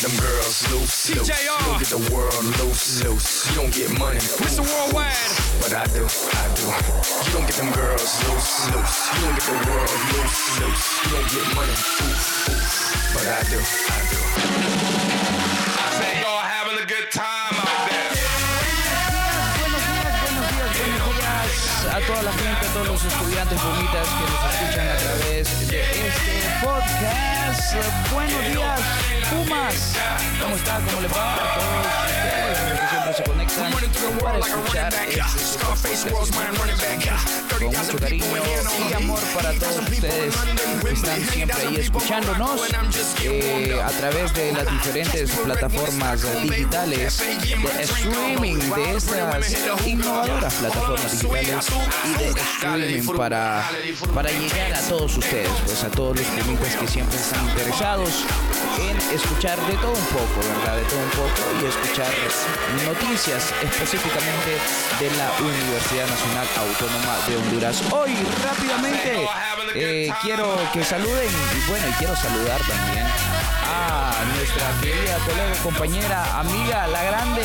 You don't get them girls loose, loose. You don't get the world loose, loose. You don't get money, Mr. Worldwide. But I do, I do. You don't get them girls loose, loose. You don't get the world loose, loose. You don't get money, ooh, ooh. But I do, I do. I say y'all having a good time out there. Buenos días, buenos días, buenos días a toda la gente, a todos los estudiantes pumitas que nos escuchan a través de este podcast. Buenos días, Pumas. ¿Cómo está? ¿Cómo le va a todos que siempre se conectan para escuchar este? Con mucho cariño y amor para todos ustedes que están siempre ahí escuchándonos eh, a través de las diferentes plataformas digitales de streaming de estas innovadoras plataformas digitales y de streaming para, para llegar a todos ustedes, pues a todos los pumitas que siempre están interesados en escuchar de todo un poco, ¿verdad? De todo un poco y escuchar noticias específicamente de la Universidad Nacional Autónoma de Honduras. Hoy, rápidamente, eh, quiero que saluden y bueno, y quiero saludar también a nuestra querida colega, compañera, amiga, la grande,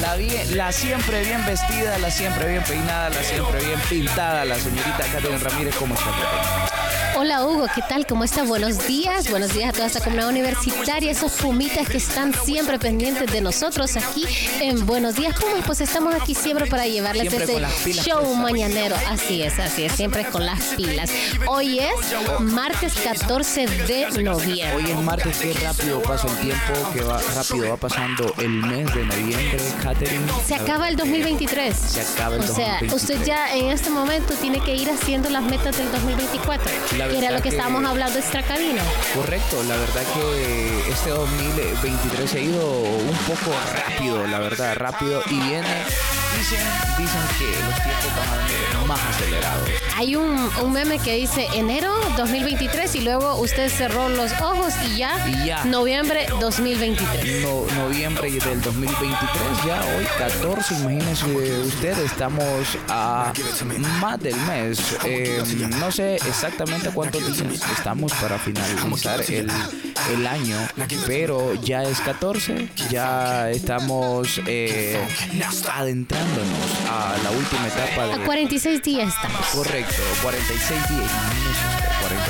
la, bien, la siempre bien vestida, la siempre bien peinada, la siempre bien pintada, la señorita Catherine Ramírez. ¿Cómo está? Hola Hugo, ¿qué tal? ¿Cómo está? Buenos días, buenos días a toda esta comunidad universitaria, esos pumitas que están siempre pendientes de nosotros aquí en Buenos Días Pumas, pues estamos aquí siempre para llevarles Siempre ese show puestas. mañanero. Así es, así es, siempre con las pilas. Hoy es martes 14 de noviembre. Hoy es martes, qué rápido pasa el tiempo, que va rápido va pasando el mes de noviembre, Catherine. Se acaba el 2023. Se acaba el O sea, 2023. usted ya en este momento tiene que ir haciendo las metas del 2024. La era lo que, que- estábamos hablando extra cabina. Correcto, la verdad que este 2023 se ha ido un poco rápido, la verdad, rápido y viene, dicen, dicen que los tiempos van a más acelerados. Hay un, un meme que dice enero 2023 y luego usted cerró los ojos y ya, Y ya. noviembre 2023. No, noviembre del 2023, ya hoy 14, imagínense usted, estamos a más del mes. Eh, no sé exactamente cuántos días estamos para finalizar el, el año, pero ya es 14, ya estamos eh, adentrándonos a la última etapa A de... 46 días estamos. Correcto, 46 días,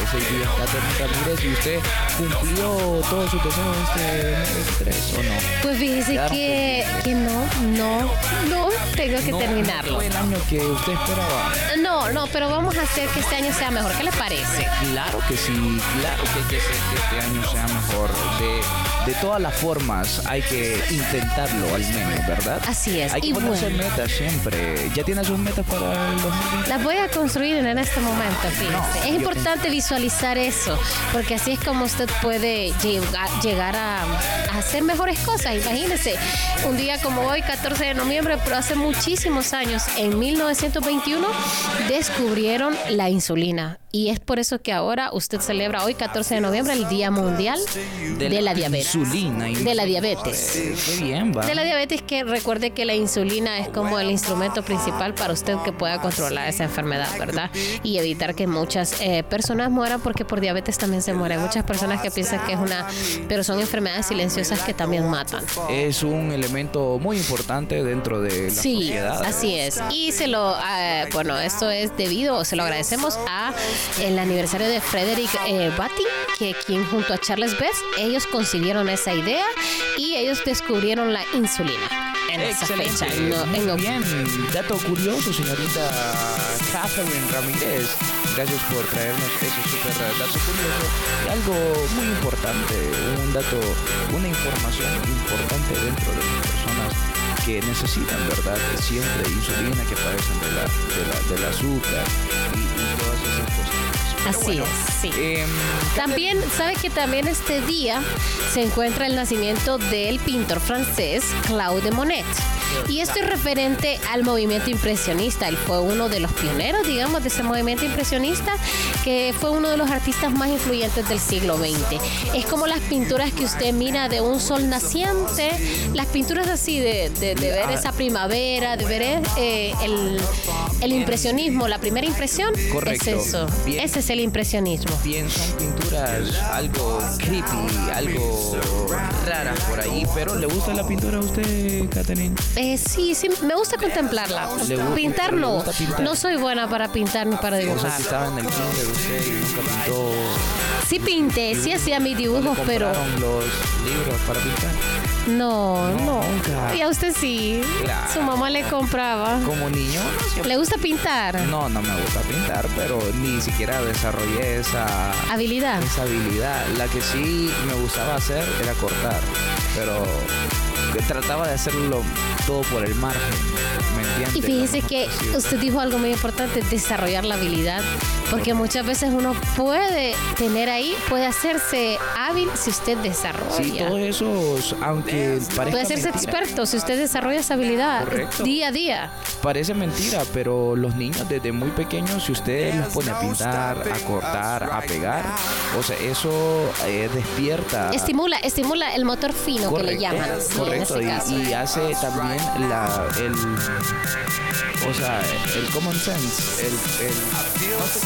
imagínese usted, 46 días, Catherine Ramírez, y usted cumplió todos sus deseos este 2023, ¿o no? Pues fíjese que, que no, no, no, tengo que No, terminarlo. no fue el año que usted esperaba. No, no, pero vamos a hacer que este año sea mejor. ¿Qué le parece? Claro que sí, claro que hay que hacer que este año sea mejor. De, de todas las formas hay que intentarlo al menos, ¿verdad? Así es, Hay que y ponerse bueno. metas siempre. ¿Ya tienes sus metas para el 2020? Las voy a construir en este momento, fíjese. No, es importante visualizar eso, porque así es como usted puede llegar, a, a hacer mejores cosas. Imagínese, un día como hoy, 14 de noviembre, pero hace muchísimos años, en 1921, descubrieron la insulina. Y es por eso que ahora usted celebra hoy, 14 de noviembre, el Día Mundial de, la Diabetes. Insulina. De la diabetes. Qué bien, va. De la diabetes que recuerde que la insulina es como el instrumento principal para usted que pueda controlar esa enfermedad, ¿verdad? Y evitar que muchas eh, personas mueran porque por diabetes también se mueren. Muchas personas que piensan que es una, pero son enfermedades silenciosas que también matan. Es un elemento muy importante dentro de la Sí, sociedad. así es. Y se lo, eh, bueno, esto es debido, se lo agradecemos a el aniversario de Frederick eh, Batty, que quien junto a Charles Best, ellos concibieron esa idea y ellos descubrieron la insulina en esa fecha. en no- bien. Dato curioso, señorita Catherine Ramírez. Gracias por traernos ese super dato curioso. Y algo muy importante, un dato, una información importante dentro de las personas que necesitan, ¿verdad? Siempre insulina, que padecen de la, de la, del azúcar cosas. Así es, sí. Em, también, ¿sabe que también este día se encuentra el nacimiento del pintor francés Claude Monet? Y esto es referente al movimiento impresionista. Él fue uno de los pioneros, digamos, de ese movimiento impresionista, que fue uno de los artistas más influyentes del siglo XX. Es como las pinturas que usted mira de un sol naciente, las pinturas así de, ver ah. esa primavera, de ver eh, el, impresionismo, la primera impresión. Correcto. Es eso. Ese es el impresionismo. Bien, son pinturas algo creepy, algo raras por ahí, pero ¿le gusta la pintura a usted, Catherine? Eh, sí, sí, me gusta contemplarla. pintar no. No soy buena para pintar ni para dibujar. si estaba en el kinder usted y nunca pintó. Sí pinté, sí hacía mis dibujos, pero. los libros para pintar? No, no. Y a usted sí. Su mamá le compraba. Como niño. ¿Le gusta pintar? No, no me gusta pintar, pero ni siquiera desarrollé esa habilidad. Esa habilidad. La que sí me gustaba hacer era cortar, pero trataba de hacerlo todo por el margen. ¿Me y fíjese que usted dijo algo muy importante, desarrollar la habilidad, porque muchas veces uno puede tener ahí, puede hacerse hábil si usted desarrolla. Sí, todo eso, aunque parezca Puede hacerse experto si usted desarrolla esa habilidad día a día. Parece mentira, pero los niños desde muy pequeños, si usted los pone a pintar, a cortar, a pegar, o sea, eso eh, despierta. Estimula, estimula el motor fino que le llaman. Correcto, y, hace también la, el, o sea, el common sense, el, el no sé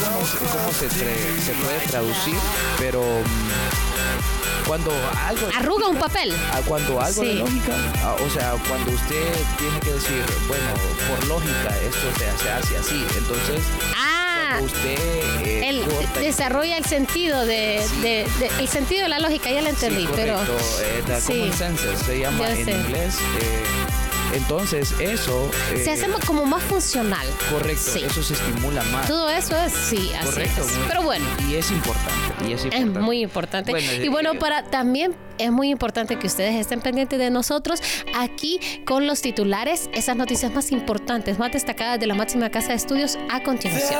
cómo, se, se, puede traducir, pero mm, cuando algo arruga un papel. cuando algo de lógica o sea cuando usted tiene que decir bueno por lógica esto se hace así entonces ah, usted eh, desarrolla el sentido de, de, el sentido de la lógica ya lo entendí pero eh, common sense se llama en inglés eh, entonces, eso. se hace como más funcional. Correcto, eso se estimula más. Todo eso es, sí, así correcto, Pero bueno. Y es importante. Y es, importante. es muy importante. y bueno, para también es muy importante que ustedes estén pendientes de nosotros aquí con los titulares, esas noticias más importantes, más destacadas de la máxima casa de estudios a continuación.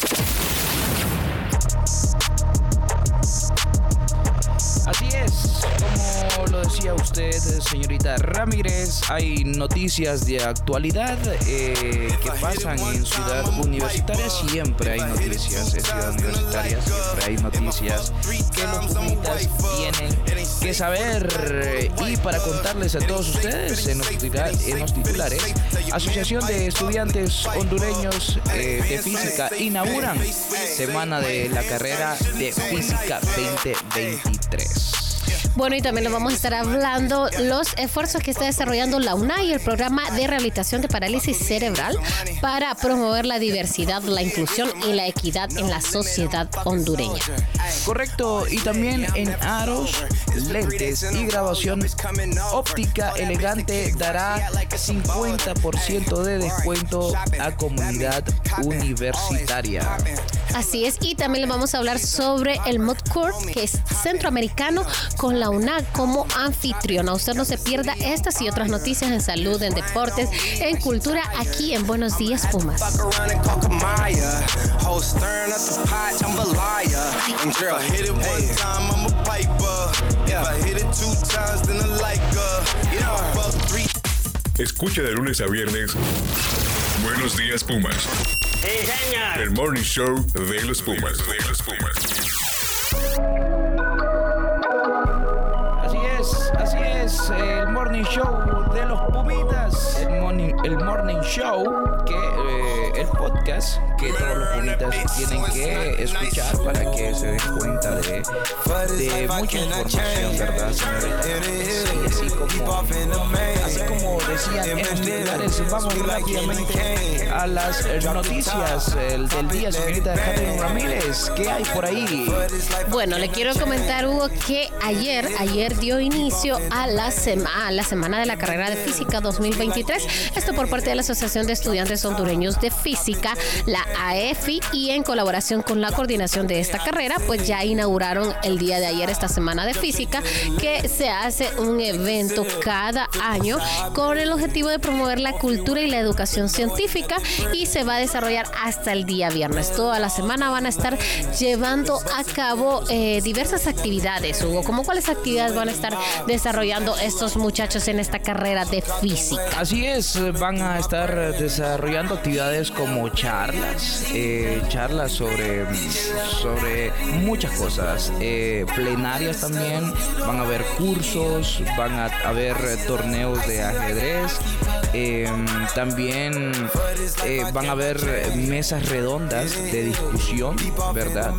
Señorita Ramírez, hay noticias de actualidad eh, que pasan en Ciudad Universitaria. Siempre hay noticias en Ciudad Universitaria, siempre hay noticias que los pumitas tienen que saber. Y para contarles a todos ustedes en los, titulares, Asociación de Estudiantes Hondureños eh, de Física inauguran Semana de la Carrera de Física 2023. Bueno, y también nos vamos a estar hablando los esfuerzos que está desarrollando la UNAI, el programa de rehabilitación de parálisis cerebral, para promover la diversidad, la inclusión y la equidad en la sociedad hondureña. Correcto, y también en aros, lentes y grabación óptica elegante dará 50% de descuento a comunidad universitaria. Así es, y también le vamos a hablar sobre el Mod Court, que es centroamericano, con la UNAC como anfitriona. Usted no se pierda estas y otras noticias en salud, en deportes, en cultura, aquí en Buenos Días Pumas. Escucha de lunes a viernes. Buenos días, Pumas. El Morning Show de los Pumas. De los Pumas. Así es, así es. El Morning Show de los Pumitas. El Morning, el morning Show que eh, el podcast que todos los pumitas tienen que escuchar para que se den cuenta de, de mucha información, ¿verdad, señorita? así como, así como decían en los titulares. Vamos rápidamente a las noticias del día, señorita Catherine Ramírez. ¿Qué hay por ahí? Bueno, le quiero comentar, Hugo, que ayer, ayer dio inicio a la, a la semana de la carrera de física 2023. Esto por parte de la Asociación de Estudiantes Hondureños de Física, la AEFI, y en colaboración con la coordinación de esta carrera, pues ya inauguraron el día de ayer esta semana de física, que se hace un evento cada año con el objetivo de promover la cultura y la educación científica y se va a desarrollar hasta el día viernes. Toda la semana van a estar llevando a cabo eh, diversas actividades, Hugo. ¿Cómo cuáles actividades van a estar desarrollando estos muchachos en esta carrera de física? Así es, van a estar desarrollando actividades como charlas, eh, charlas sobre, sobre muchas cosas, eh, plenarias también, van a haber cursos, van a haber torneos de ajedrez, em, también eh, van a haber mesas redondas de discusión, ¿verdad?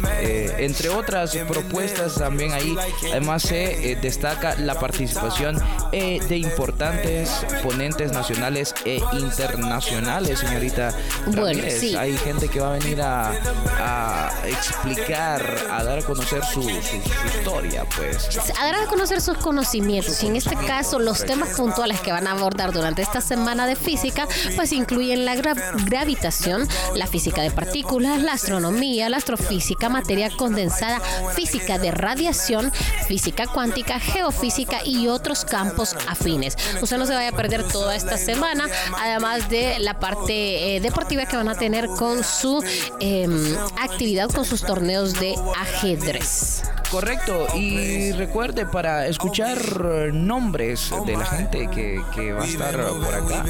entre otras propuestas también ahí, además se destaca la participación de importantes ponentes nacionales e internacionales, señorita. Bueno, sí. Hay gente que va a venir a, explicar, a dar a conocer su, historia, pues. A dar a conocer sus conocimientos. Y en este caso, los temas puntuales que van a abordar durante esta semana de física, pues incluyen la gravitación, la física de partículas, la astronomía, la astrofísica, materia condensada, física de radiación, física cuántica, geofísica y otros campos afines. Usted no se vaya a perder toda esta semana, además de la parte eh, deportiva que van a tener con su em, actividad, con sus torneos de ajedrez. Correcto, y recuerde para escuchar nombres de la gente que, va a estar por acá,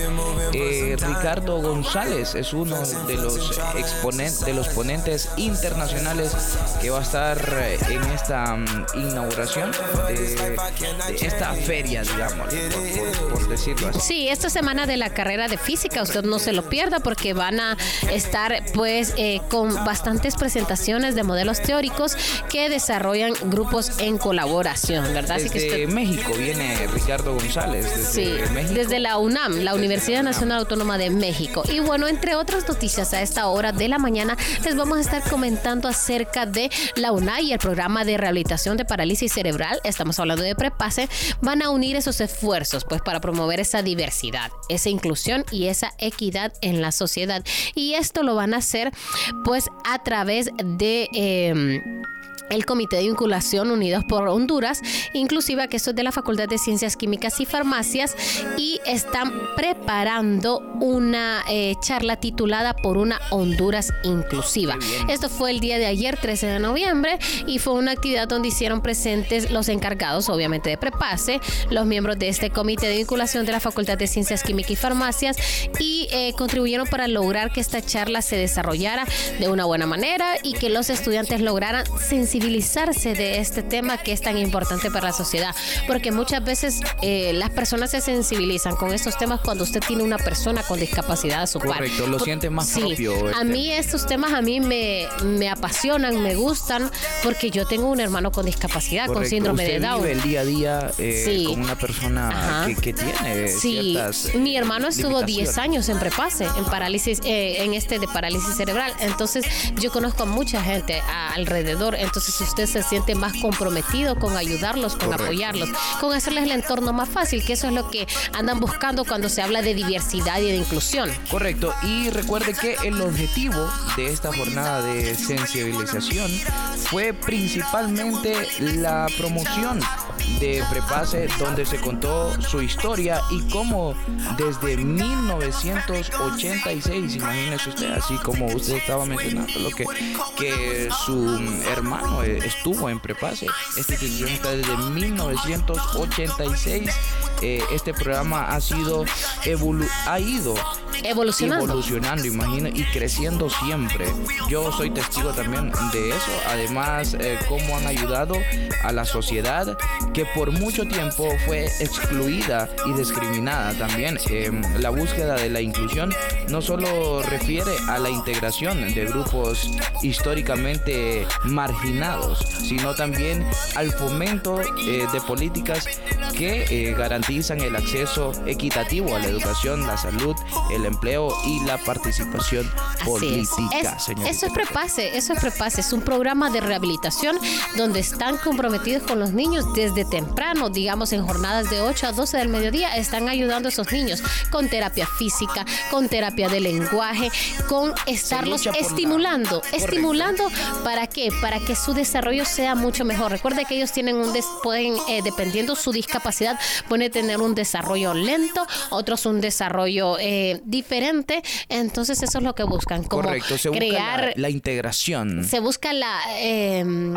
eh, Ricardo González es uno de los exponentes, de los ponentes internacionales que va a estar en esta mm, inauguración de, esta feria, digamos, por, decirlo así. Sí, esta semana de la carrera de física, usted no se lo pierda porque van a estar pues eh, con bastantes presentaciones de modelos teóricos que desarrollan grupos en colaboración, ¿verdad? Desde que México viene Ricardo González. Desde sí, desde la UNAM, la Universidad Nacional Autónoma de México. Y bueno, entre otras noticias a esta hora de la mañana, les vamos a estar comentando acerca de la UNAI y el programa de rehabilitación de parálisis cerebral. Estamos hablando de Prepase. Van a unir esos esfuerzos pues para promover esa diversidad, esa inclusión y esa equidad en la sociedad. Y esto lo van a hacer pues a través de... Em, el Comité de Unidos por Honduras, inclusive que esto es de la Facultad de Ciencias Químicas y Farmacias, y están preparando una eh, charla titulada Por una Honduras Inclusiva. Esto fue el día de ayer, 13 de noviembre, y fue una actividad donde hicieron presentes los encargados, obviamente, de Prepase, los miembros de este Comité de Vinculación de la Facultad de Ciencias Químicas y Farmacias, y eh, contribuyeron para lograr que esta charla se desarrollara de una buena manera y que los estudiantes lograran sensibilizar de este tema que es tan importante para la sociedad, porque muchas veces eh, las personas se sensibilizan con estos temas cuando usted tiene una persona con discapacidad a su par. Correcto, lo siente más sí, propio. A mí estos temas a mí me, me apasionan, me gustan, porque yo tengo un hermano con discapacidad, con síndrome de Down. Vive el día a día eh, con una persona que, tiene sí. Mi hermano estuvo 10 años en prepase, en parálisis, eh, en este de parálisis cerebral. Entonces yo conozco a mucha gente alrededor. Entonces si usted se siente más comprometido con ayudarlos, con apoyarlos, con hacerles el entorno más fácil, que eso es lo que andan buscando cuando se habla de diversidad y de inclusión. Correcto, y recuerde que el objetivo de esta jornada de sensibilización fue principalmente la promoción de Prepase, donde se contó su historia y cómo desde 1986, imagínese usted, así como usted estaba mencionando, lo que, que su hermano estuvo en Prepase. Esta institución está desde 1986. Eh, este programa ha sido ha ido evolucionando, evolucionando imagino, y creciendo siempre. Yo soy testigo también de eso. Además, eh, cómo han ayudado a la sociedad que por mucho tiempo fue excluida y discriminada también. Em, la búsqueda de la inclusión no solo refiere a la integración de grupos históricamente marginados, sino también al fomento eh, de políticas que eh, garantizan garantizan el acceso equitativo a la educación, la salud, el empleo y la participación política. eso es Prepase, eso es Prepase, es un programa de rehabilitación donde están comprometidos con los niños desde temprano, digamos en jornadas de 8 a 12 del mediodía, están ayudando a esos niños con terapia física, con terapia de lenguaje, con estarlos estimulando, estimulando para qué? Para que su desarrollo sea mucho mejor. Recuerde que ellos tienen un pueden eh, dependiendo su discapacidad puede tener un desarrollo lento, otros un desarrollo eh, diferente, entonces eso es lo que buscan, como Correcto, se crear la, integración. Se busca la em,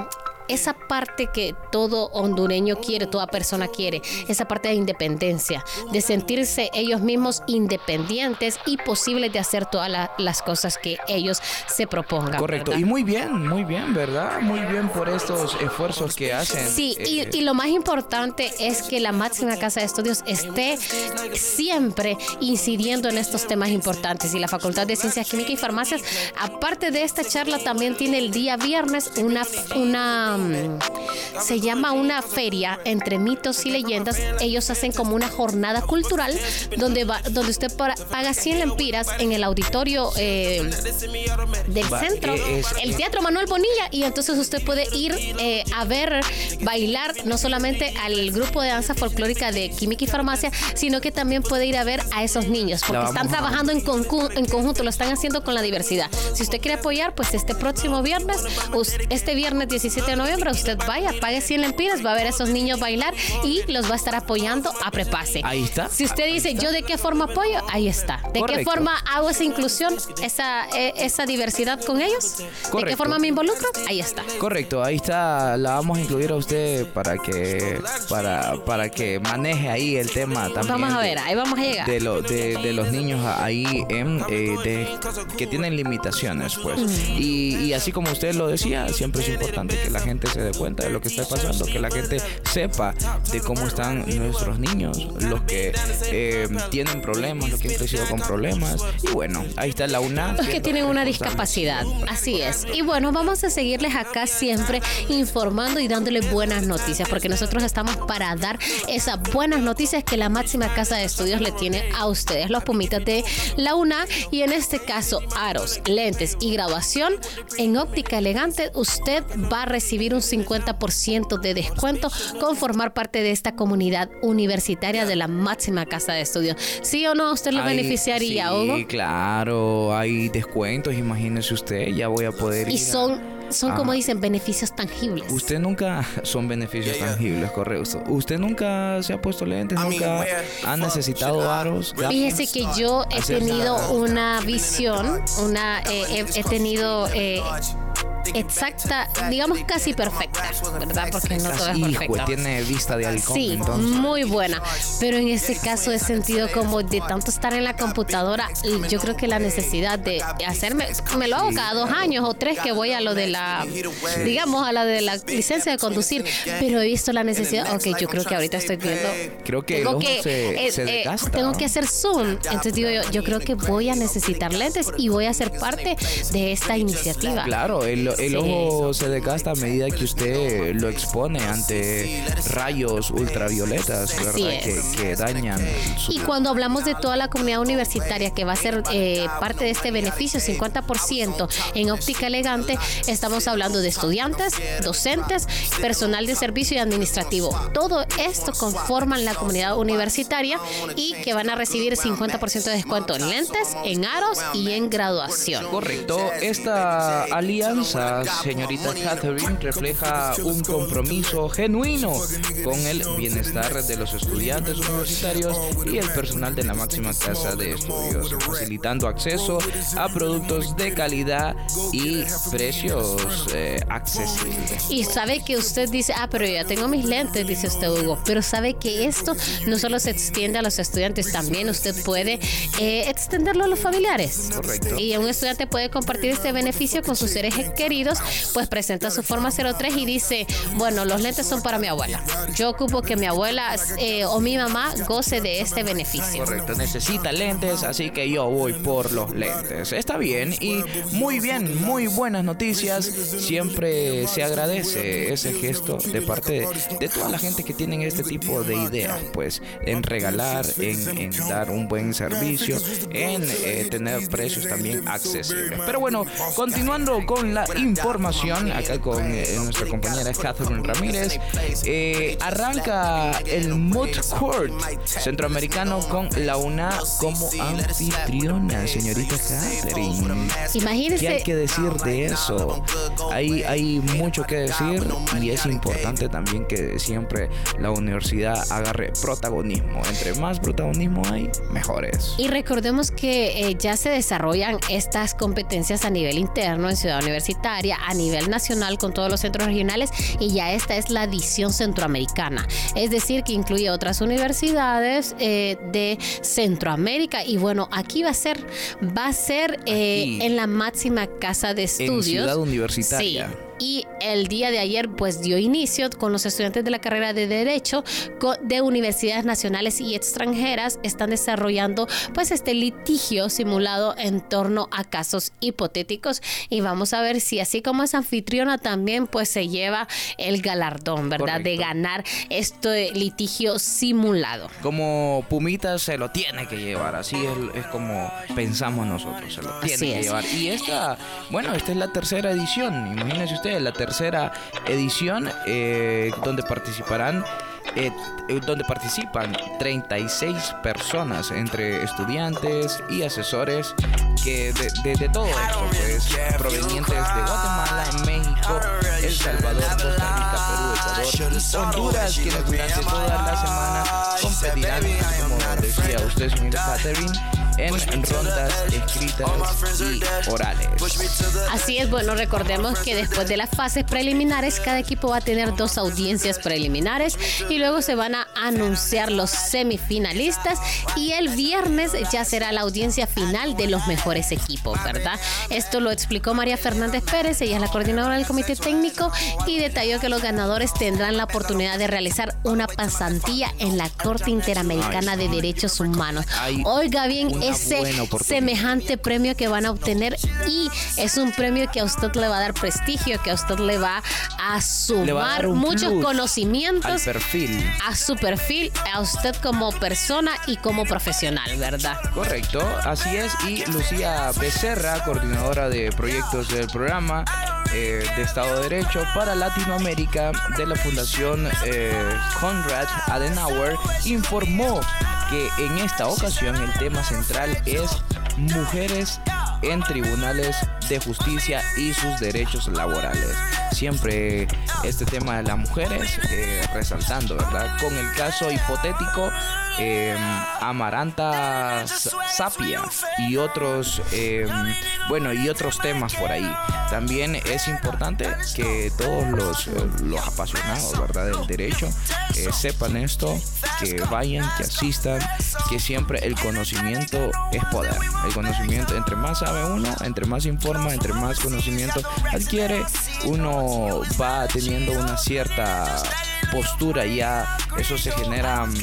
esa parte que todo hondureño quiere, toda persona quiere, esa parte de independencia, de sentirse ellos mismos independientes y posibles de hacer todas las cosas que ellos se propongan. Correcto, y muy bien, muy bien, ¿verdad? Muy bien por estos esfuerzos que hacen. Sí, y, eh, y, lo más importante es que la máxima casa de estudios esté siempre incidiendo en estos temas importantes y la Facultad de Ciencias Químicas y Farmacias, aparte de esta charla, también tiene el día viernes una, una se llama una feria entre mitos y leyendas. Ellos hacen como una jornada cultural donde va, donde usted paga 100 lempiras en el auditorio eh, del centro, el Teatro Manuel Bonilla, y entonces usted puede ir eh, a ver bailar no solamente al grupo de danza folclórica de Química y Farmacia, sino que también puede ir a ver a esos niños, porque están trabajando en, en conjunto, lo están haciendo con la diversidad. Si usted quiere apoyar, pues este próximo viernes, este viernes 17 de noviembre, usted vaya, pague 100 lempiras, va a ver a esos niños bailar y los va a estar apoyando a Prepase. Ahí está. Si usted dice, ¿yo de qué forma apoyo? Ahí está. ¿De qué forma hago esa inclusión, esa, e, esa diversidad con ellos? ¿De qué forma me involucro? Ahí está. Correcto, ahí está. La vamos a incluir a usted para que para, para que maneje ahí el tema también. Vamos a ver, ahí vamos a llegar. De, lo, de, los niños ahí en, eh, que tienen limitaciones, pues. y, y así como usted lo decía, siempre es importante que la gente se dé cuenta de lo que está pasando, que la gente sepa de cómo están nuestros niños, los que eh, tienen problemas, los que han crecido con problemas. Y bueno, ahí está la UNA. Los que tienen una discapacidad, así es. Y bueno, vamos a seguirles acá siempre informando y dándoles buenas noticias, porque nosotros estamos para dar esas buenas noticias que la máxima casa de estudios le tiene a ustedes, los pumitas de la UNA, y en este caso, aros, lentes y graduación en óptica elegante, usted va a recibir un 50% de descuento con formar parte de esta comunidad universitaria de la máxima casa de estudios. ¿Sí o no? ¿Usted lo beneficiaría, Hugo? Sí, claro, hay descuentos, imagínese usted, ya voy a poder y son son como dicen beneficios tangibles. Usted nunca son beneficios tangibles, correcto. Usted nunca se ha puesto lentes, nunca ha necesitado aros. Fíjese que yo he tenido una visión, una eh, he, tenido eh, exacta, digamos casi perfecta, ¿verdad? Porque no todo es perfecto. tiene vista de halcón. Sí, muy buena. Pero en este caso he sentido como de tanto estar en la computadora, yo creo que la necesidad de hacerme, me lo hago cada dos años o tres que voy a lo de la, digamos, a la de la licencia de conducir, pero he visto la necesidad, ok, yo creo que ahorita estoy viendo. Creo que tengo que, se, eh, eh, tengo que hacer zoom. Entonces digo yo, yo creo que voy a necesitar lentes y voy a ser parte de esta iniciativa. Claro, el, el ojo se desgasta a medida que usted lo expone ante rayos ultravioletas que, dañan. y cuando hablamos de toda la comunidad universitaria que va a ser eh, parte de este beneficio, 50% en óptica elegante, estamos hablando de estudiantes, docentes, personal de servicio y administrativo. Todo esto conforman la comunidad universitaria y que van a recibir 50% de descuento en lentes, en aros y en graduación. Correcto. Esta alianza señorita Catherine refleja un compromiso genuino con el bienestar de los estudiantes universitarios y el personal de la máxima casa de estudios, facilitando acceso a productos de calidad y precios eh, accesibles. Y sabe que usted dice, ah, pero ya tengo mis lentes, dice usted Hugo, pero sabe que esto no solo se extiende a los estudiantes, también usted puede eh, extenderlo a los familiares. Correcto. Y un estudiante puede compartir este beneficio con sus seres queridos pues presenta su forma 03 y dice, bueno, los lentes son para mi abuela. Yo ocupo que mi abuela eh, o mi mamá goce de este beneficio. Correcto, necesita lentes, así que yo voy por los lentes. Está bien y muy bien, muy buenas noticias. Siempre se agradece ese gesto de parte de, toda la gente que tienen este tipo de ideas, pues en regalar, en, dar un buen servicio, en eh, tener precios también accesibles. Pero bueno, continuando con la información, acá con eh, nuestra compañera Catherine Ramírez, eh, arranca el Mood Court centroamericano con la UNA como anfitriona, señorita Catherine. Imagínese. ¿Qué hay que decir de eso? Hay, hay mucho que decir y es importante también que siempre la universidad agarre protagonismo. Entre más protagonismo hay, mejores. Y recordemos que eh, ya se desarrollan estas competencias a nivel interno en Ciudad Universitaria, a nivel nacional con todos los centros regionales y ya esta es la edición centroamericana. Es decir, que incluye otras universidades eh, de Centroamérica y bueno, aquí va a ser, va a ser eh, en la máxima casa de estudios. En Ciudad Universitaria. Sí y el día de ayer pues dio inicio con los estudiantes de la carrera de Derecho de universidades nacionales y extranjeras están desarrollando pues este litigio simulado en torno a casos hipotéticos y vamos a ver si así como es anfitriona también pues se lleva el galardón, ¿verdad? De ganar este litigio simulado. Como Pumita se lo tiene que llevar, así es, como pensamos nosotros, se lo tiene que llevar. Y esta, bueno, esta es la tercera edición, imagínense usted la tercera edición, eh, donde participarán eh, donde participan 36 personas entre estudiantes y asesores que de, todo esto, pues provenientes de Guatemala, México, El Salvador, Costa Rica, Perú, Ecuador Honduras, quienes durante toda la semana competirán, como decía usted, señor Catherine, en rondas escritas y orales. Así es, bueno, recordemos que después de las fases preliminares, cada equipo va a tener dos audiencias preliminares y luego se van a anunciar los semifinalistas y el viernes ya será la audiencia final de los mejores equipos, ¿verdad? Esto lo explicó María Fernández Pérez, ella es la coordinadora del comité técnico y detalló que los ganadores tendrán la oportunidad de realizar una pasantía en la Corte Interamericana de Derechos Humanos. Oiga bien, ese semejante premio que van a obtener y es un premio que a usted le va a dar prestigio, que a usted le va a sumar muchos conocimientos perfil. a su perfil, a usted como persona y como profesional, ¿verdad? Correcto, así es. Y Lucía Becerra, coordinadora de proyectos del programa eh, de Estado de Derecho para Latinoamérica de la Fundación eh, Conrad Adenauer, informó que en esta ocasión el tema central es mujeres en tribunales de justicia y sus derechos laborales. Siempre este tema de las mujeres eh, resaltando, ¿verdad? Con el caso hipotético eh, Amaranta Sapia y otros, eh, bueno, y otros temas por ahí. También es importante que todos los, los apasionados, ¿verdad? Del derecho sepan esto, que vayan, que asistan, que siempre el conocimiento es poder. El conocimiento, entre más sabe uno, entre más informa, entre más conocimiento adquiere, uno va teniendo una cierta postura ya eso se genera mm,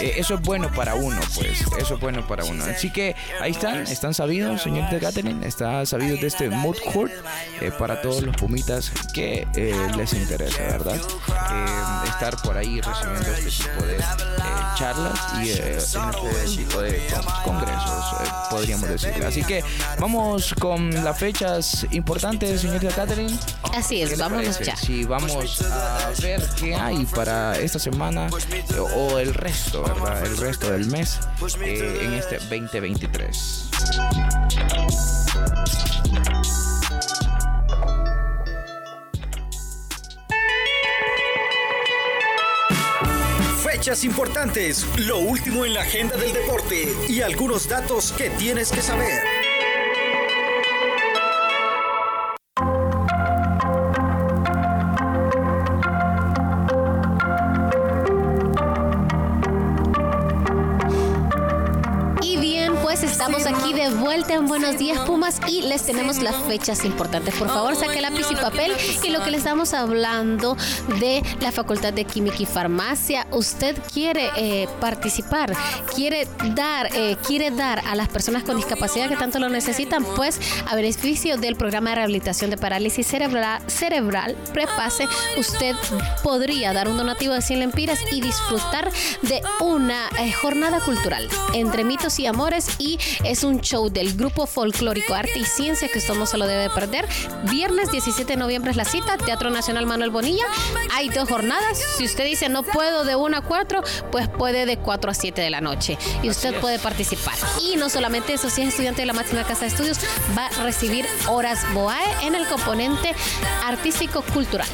eh, eso es bueno para uno pues. Eso es bueno para uno. Así que ahí están están sabidos señor de Catherine está sabido de este mood court eh, para todos los pumitas que eh, les interesa verdad estar por ahí recibiendo este tipo de charlas y en este tipo de congresos podríamos decir. Así que vamos con las fechas importantes señor de Catherine así es vamos ya. sí vamos a ver qué hay para esta semana o el resto, El resto del mes eh, en este 2023. Fechas importantes, lo último en la agenda del deporte y algunos datos que tienes que saber. Buenos Días Pumas y les tenemos las fechas importantes. Por favor, saque lápiz y papel y lo que le estamos hablando de la Facultad de Química y Farmacia. Usted quiere eh, participar, quiere dar, eh, quiere dar a las personas con discapacidad que tanto lo necesitan, pues a beneficio del programa de rehabilitación de parálisis cerebral, cerebral prepase, usted podría dar un donativo de 100 lempiras y disfrutar de una eh, jornada cultural entre mitos y amores y es un show del grupo folclórico Arte y Ciencia que usted no se lo debe perder. Viernes 17 de noviembre es la cita, Teatro Nacional Manuel Bonilla. Hay dos jornadas. Si usted dice no puedo de 1 a 4, pues puede de 4 a 7 de la noche y usted puede participar. Y no solamente eso, si es estudiante de la máxima casa de estudios, va a recibir horas BOAE en el componente artístico-cultural.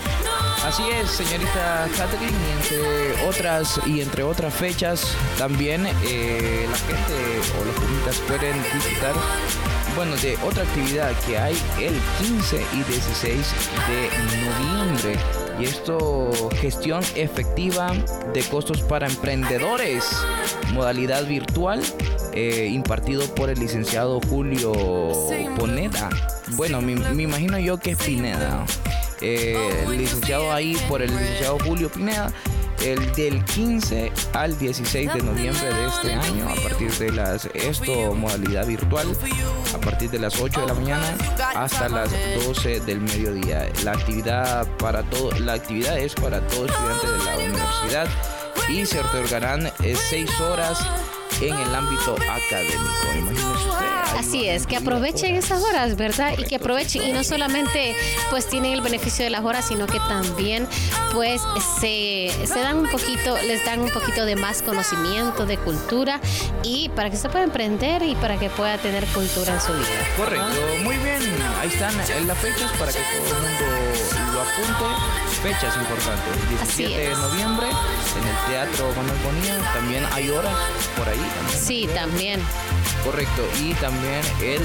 Así es, señorita Catherine, y entre otras y entre otras fechas también eh, la gente o los turistas pueden visitar bueno, de otra actividad que hay el 15 y 16 de noviembre. Y esto, gestión efectiva de costos para emprendedores, modalidad virtual, eh, impartido por el licenciado Julio Poneda. Bueno, me, imagino yo que es Pineda. Eh, licenciado ahí por el licenciado Julio Pineda el del 15 al 16 de noviembre de este año a partir de las esto modalidad virtual a partir de las 8 de la mañana hasta las 12 del mediodía. La actividad para todo la actividad es para todo estudiante de la universidad y se otorgarán 6 eh, horas en el ámbito académico. Imagínese usted. Así es, que aprovechen esas horas, ¿verdad? Y que aprovechen y no solamente pues tienen el beneficio de las horas, sino que también pues se, se dan un poquito, les dan un poquito de más conocimiento, de cultura y para que se pueda emprender y para que pueda tener cultura en su vida. Correcto, muy bien. Ahí están las fechas para que todo el mundo lo apunte. Fechas importantes. 17 de noviembre en el Teatro Manuel Bonilla. También hay horas por ahí. Sí, también. Correcto. Y también el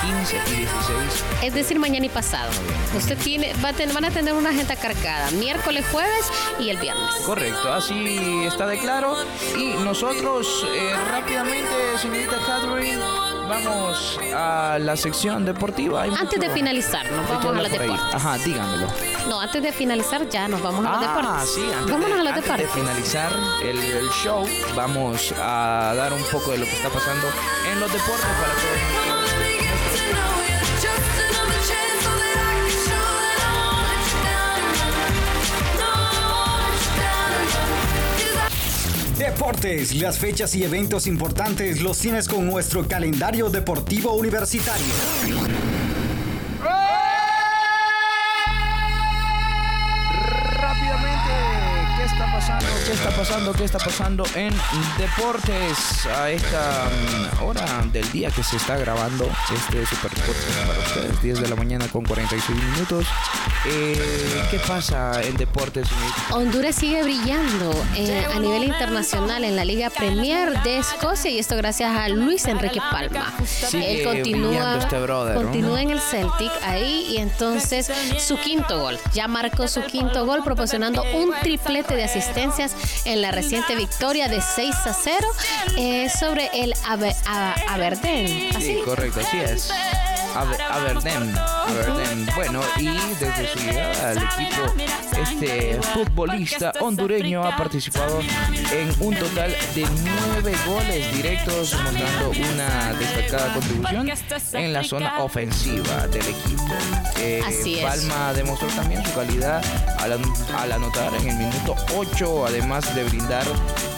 15 y 16. Es decir, mañana y pasado. Usted tiene, va a van a tener una agenda cargada. Miércoles, jueves y el viernes. Correcto. Así está de claro. Y nosotros eh, rápidamente, señorita Catherine, vamos a la sección deportiva. antes de finalizar, nos vamos a la deportes. Ajá, dígamelo. No, antes de finalizar ya nos vamos a los ah, deportes. Sí, antes Vámonos de, a los antes deportes. de finalizar el, el show, vamos a dar un poco de lo que está pasando en los deportes para todos Deportes, las fechas y eventos importantes los tienes con nuestro calendario deportivo universitario. Pasando, qué está pasando en deportes a esta mm, hora del día que se está grabando este Super Deportes para ustedes, 10 de la mañana con 46 minutos. Eh, ¿Qué pasa en deportes? Honduras sigue brillando eh, a nivel internacional en la Liga Premier de Escocia y esto gracias a Luis Enrique Palma. Sigue Él continúa, este brother, ¿no? continúa en el Celtic ahí y entonces su quinto gol. Ya marcó su quinto gol proporcionando un triplete de asistencias en la reciente victoria de 6 a 0 eh, sobre el Aberdeen. Así. Sí, correcto, así es. Aber- Aberdeen. Bueno, y desde su llegada al equipo, este futbolista hondureño ha participado en un total de nueve goles directos, mostrando una destacada contribución en la zona ofensiva del equipo. Eh, Así es. Palma demostró también su calidad al, al anotar en el minuto 8, además de brindar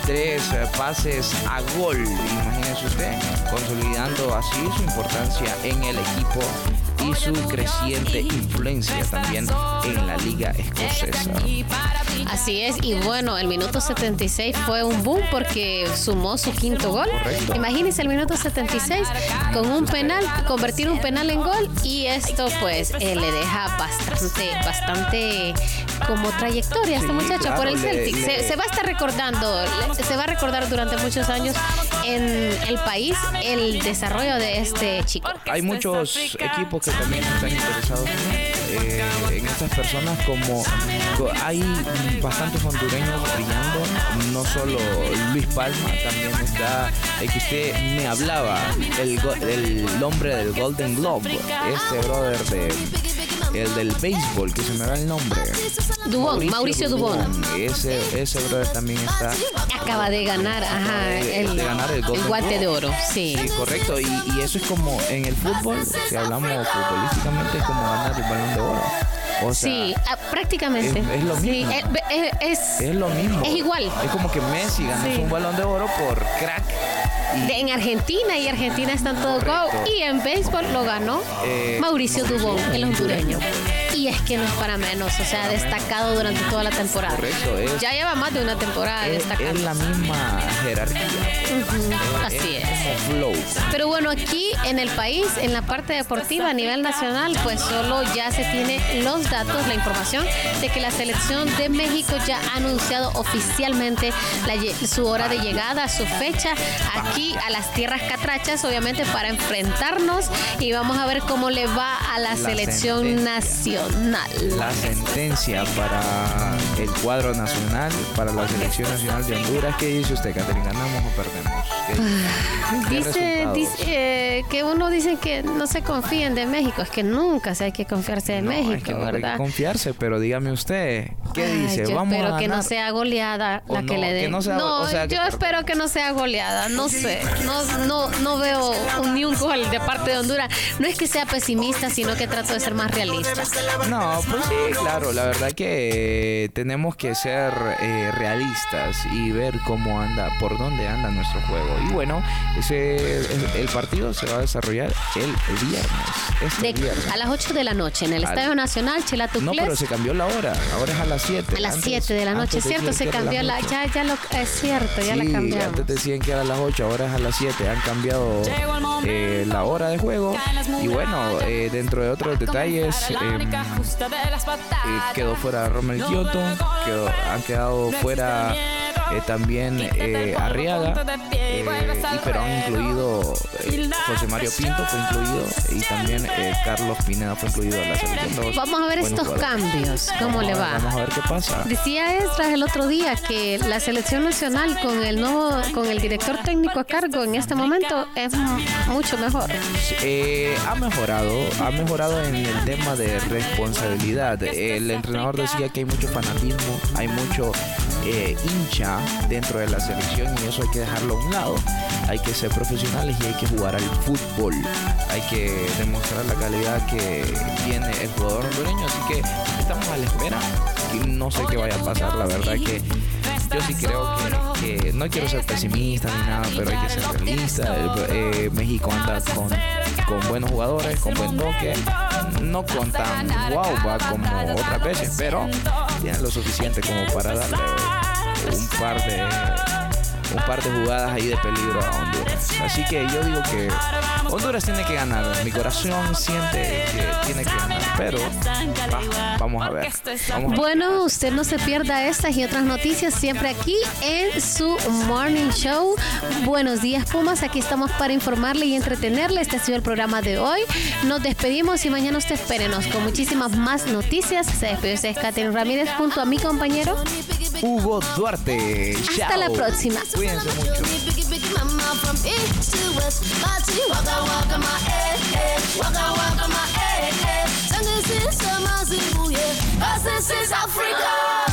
tres eh, pases a gol. Imagínese usted, consolidando así su importancia en el equipo y su creciente influencia también en la liga escocesa. Así es, y bueno, el minuto 76 fue un boom porque sumó su quinto gol. Correcto. Imagínense el minuto 76 con un penal, convertir un penal en gol y esto pues eh, le deja bastante, bastante como trayectoria a este Sí, muchacho claro, por el le- Celtic. Se, le- se va a estar recordando, se va a recordar durante muchos años en el país el desarrollo de este chico. Hay muchos equipos que también están interesados eh, en estas personas como hay bastantes hondureños brillando, no solo Luis Palma, también está el que me hablaba, el, el hombre del Golden Globe, este brother de el del béisbol, que se me da el nombre. Dubón, Mauricio, Dubón. Ese, ese brother también está. Acaba de ganar, ajá, el, de ganar el, guante de oro, sí. Sí, correcto. Y, y, eso es como en el fútbol, si hablamos futbolísticamente, es como ganar el balón de oro. O sea, sí, ah, prácticamente. Es, lo mismo. Sí, es, es, lo mismo. Es igual. Es como que Messi ganó un balón de oro por crack en Argentina y Argentina está en todo go. Y en béisbol lo ganó eh, Mauricio Dubón, el hondureño. Y es que no es para menos, o sea, destacado durante toda la temporada. Correcto, ya lleva más de una temporada destacado. Es la misma jerarquía. Así es. Pero bueno, aquí en el país, en la parte deportiva a nivel nacional, pues solo ya se tiene los datos, la información de que la selección de México ya ha anunciado oficialmente su hora de llegada, su fecha aquí a las tierras catrachas, obviamente para enfrentarnos y vamos a ver cómo le va a la, selección nacional. La sentencia para el cuadro nacional, para la selección nacional de Honduras, ¿qué dice usted, Caterina? ¿Ganamos o perdemos? Dice, dice que uno dice que no se confíen de México, es que nunca se hay que confiarse de México, ¿verdad? Hay que confiarse, pero dígame usted, ¿qué dice? Yo espero que no sea goleada la que le dé. No, yo espero que no sea goleada, no sé, no, no, no veo ni un gol de parte de Honduras. No es que sea pesimista, sino que trato de ser más realista. No, pues sí, claro, la verdad que tenemos que ser eh, realistas y ver cómo anda, por dónde anda nuestro juego. Y bueno, ese, el partido se va a desarrollar el viernes. A las 8 de la noche en el Estadio Nacional Chilatucles. No, pero se cambió la hora. Ahora es a las 7. A las 7 de la noche, ¿cierto? Se cambió la, ya, ya lo, es cierto, ya la cambiaron. Antes decían que era a las 8, ahora es a las 7. Han cambiado eh, la hora de juego. Y bueno, eh, dentro de otros detalles, em, eh, quedó fuera Romel Kioto, quedó, han quedado fuera también eh, Arriaga, eh, y, pero han incluido José Mario Pinto fue incluido y también Carlos Pineda fue incluido en la selección. Vamos a ver estos cambios, cómo le va. Vamos a ver qué pasa. Decía Estras el otro día que la selección nacional con el nuevo, con el director técnico a cargo en este momento es mucho mejor. ha mejorado, ha mejorado en el tema de responsabilidad. El entrenador decía que hay mucho fanatismo, hay mucho hincha dentro de la selección y eso hay que dejarlo a un lado. Hay que ser profesionales y hay que jugar al fútbol. Hay que demostrar la calidad que tiene el jugador hondureño. Así que estamos a la espera. Y no sé qué vaya a pasar. La verdad que yo sí creo que, no quiero ser pesimista ni nada, pero hay que ser realista. Eh, México anda con, con buenos jugadores, con buen toque. No con tan va como otras veces, pero tiene lo suficiente como para darle un par de un par de jugadas ahí de peligro a Honduras. Así que yo digo que Honduras tiene que ganar. Mi corazón siente que tiene que ganar, pero vamos a ver. bueno, usted no se pierda estas y otras noticias siempre aquí en su Morning Show. Buenos días, Pumas. Aquí estamos para informarle y entretenerle. Este ha sido el programa de hoy. Nos despedimos y mañana usted espérenos con muchísimas más noticias. Se despide usted, Catherine Ramírez, junto a mi compañero Hugo Duarte. Hasta la próxima. Cuídense mucho. Africa.